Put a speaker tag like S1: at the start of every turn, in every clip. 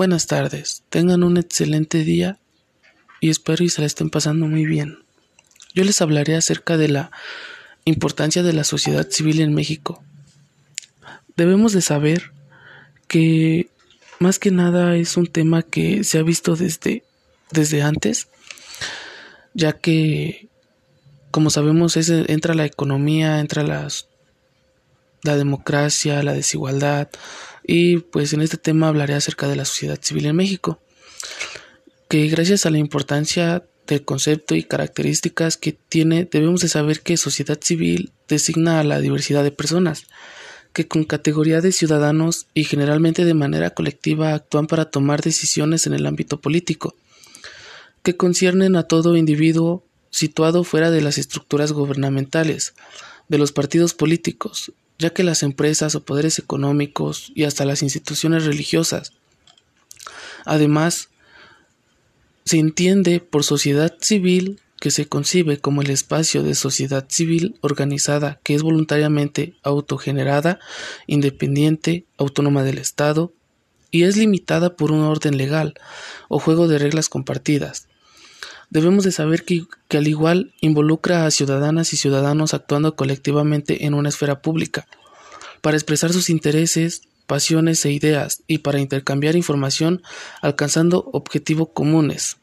S1: Buenas tardes, tengan un excelente día y espero y se la estén pasando muy bien. Yo les hablaré acerca de la importancia de la sociedad civil en México. Debemos de saber que más que nada es un tema que se ha visto desde, desde antes, ya que como sabemos entra la economía, entra las, la democracia, la desigualdad y pues en este tema hablaré acerca de la sociedad civil en México, que gracias a la importancia del concepto y características que tiene, debemos de saber que sociedad civil designa a la diversidad de personas, que con categoría de ciudadanos y generalmente de manera colectiva actúan para tomar decisiones en el ámbito político, que conciernen a todo individuo situado fuera de las estructuras gubernamentales, de los partidos políticos, ya que las empresas o poderes económicos y hasta las instituciones religiosas. Además, se entiende por sociedad civil que se concibe como el espacio de sociedad civil organizada que es voluntariamente autogenerada, independiente, autónoma del Estado y es limitada por un orden legal o juego de reglas compartidas. Debemos de saber que, que al igual involucra a ciudadanas y ciudadanos actuando colectivamente en una esfera pública, para expresar sus intereses, pasiones e ideas y para intercambiar información alcanzando objetivos comunes.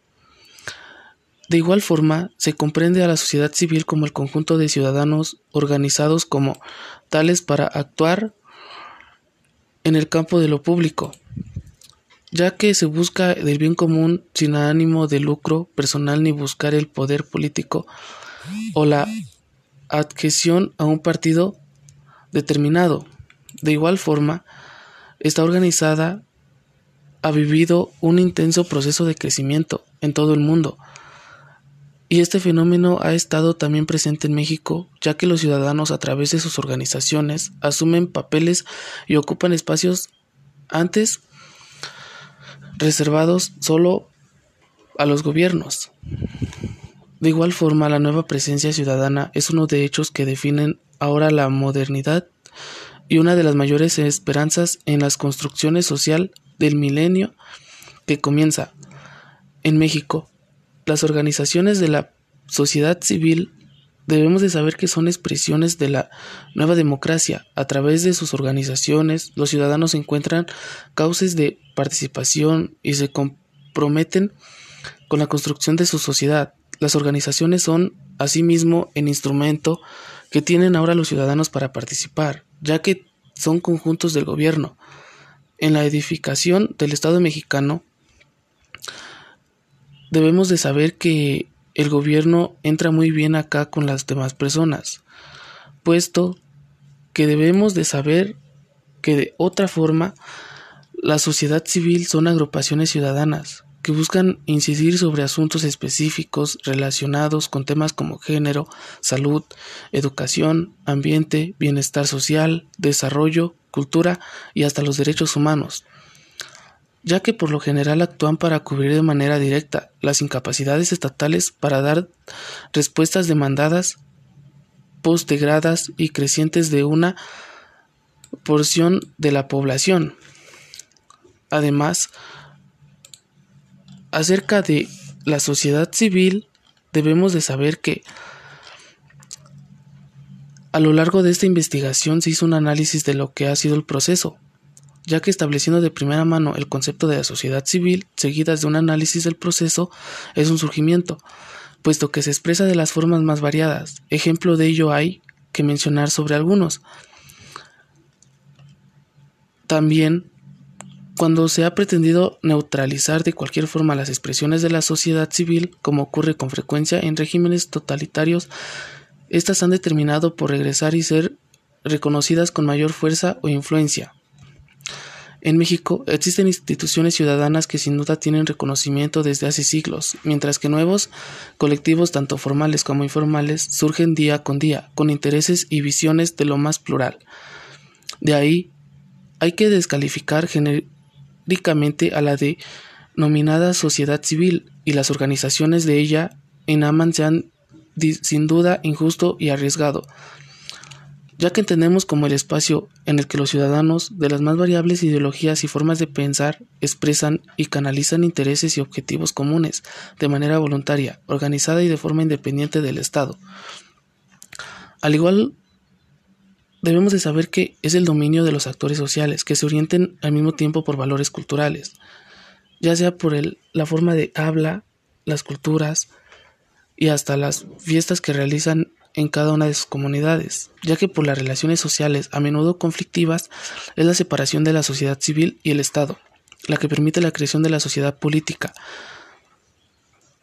S1: De igual forma, se comprende a la sociedad civil como el conjunto de ciudadanos organizados como tales para actuar en el campo de lo público, ya que se busca el bien común sin ánimo de lucro personal ni buscar el poder político o la adhesión a un partido determinado. De igual forma, esta organizada ha vivido un intenso proceso de crecimiento en todo el mundo, y este fenómeno ha estado también presente en México, ya que los ciudadanos a través de sus organizaciones asumen papeles y ocupan espacios antes reservados solo a los gobiernos. De igual forma, la nueva presencia ciudadana es uno de hechos que definen ahora la modernidad y una de las mayores esperanzas en las construcciones social del milenio que comienza en México las organizaciones de la sociedad civil debemos de saber que son expresiones de la nueva democracia. A través de sus organizaciones, los ciudadanos encuentran cauces de participación y se comprometen con la construcción de su sociedad. Las organizaciones son, asimismo, el instrumento que tienen ahora los ciudadanos para participar, ya que son conjuntos del gobierno. En la edificación del Estado mexicano, debemos de saber que el gobierno entra muy bien acá con las demás personas, puesto que debemos de saber que de otra forma la sociedad civil son agrupaciones ciudadanas que buscan incidir sobre asuntos específicos relacionados con temas como género, salud, educación, ambiente, bienestar social, desarrollo, cultura y hasta los derechos humanos ya que por lo general actúan para cubrir de manera directa las incapacidades estatales para dar respuestas demandadas, postegradas y crecientes de una porción de la población. Además, acerca de la sociedad civil, debemos de saber que a lo largo de esta investigación se hizo un análisis de lo que ha sido el proceso, ya que estableciendo de primera mano el concepto de la sociedad civil, seguidas de un análisis del proceso, es un surgimiento, puesto que se expresa de las formas más variadas. Ejemplo de ello hay que mencionar sobre algunos. También, cuando se ha pretendido neutralizar de cualquier forma las expresiones de la sociedad civil, como ocurre con frecuencia en regímenes totalitarios, estas han determinado por regresar y ser reconocidas con mayor fuerza o influencia. En México existen instituciones ciudadanas que sin duda tienen reconocimiento desde hace siglos, mientras que nuevos colectivos, tanto formales como informales, surgen día con día, con intereses y visiones de lo más plural. De ahí, hay que descalificar genéricamente a la denominada sociedad civil y las organizaciones de ella en Aman sean sin duda injusto y arriesgado ya que entendemos como el espacio en el que los ciudadanos de las más variables ideologías y formas de pensar expresan y canalizan intereses y objetivos comunes de manera voluntaria, organizada y de forma independiente del Estado. Al igual, debemos de saber que es el dominio de los actores sociales que se orienten al mismo tiempo por valores culturales, ya sea por el, la forma de habla, las culturas y hasta las fiestas que realizan en cada una de sus comunidades, ya que por las relaciones sociales a menudo conflictivas es la separación de la sociedad civil y el Estado, la que permite la creación de la sociedad política.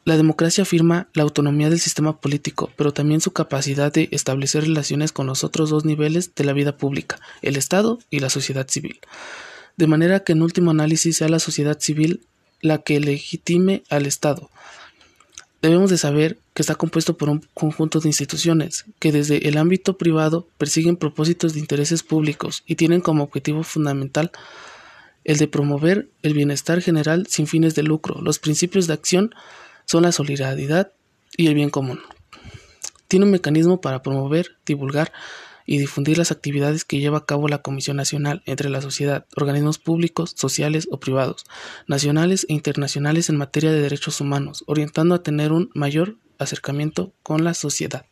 S1: La democracia afirma la autonomía del sistema político, pero también su capacidad de establecer relaciones con los otros dos niveles de la vida pública, el Estado y la sociedad civil, de manera que en último análisis sea la sociedad civil la que legitime al Estado, Debemos de saber que está compuesto por un conjunto de instituciones que desde el ámbito privado persiguen propósitos de intereses públicos y tienen como objetivo fundamental el de promover el bienestar general sin fines de lucro. Los principios de acción son la solidaridad y el bien común. Tiene un mecanismo para promover, divulgar y difundir las actividades que lleva a cabo la Comisión Nacional entre la sociedad, organismos públicos, sociales o privados, nacionales e internacionales en materia de derechos humanos, orientando a tener un mayor acercamiento con la sociedad.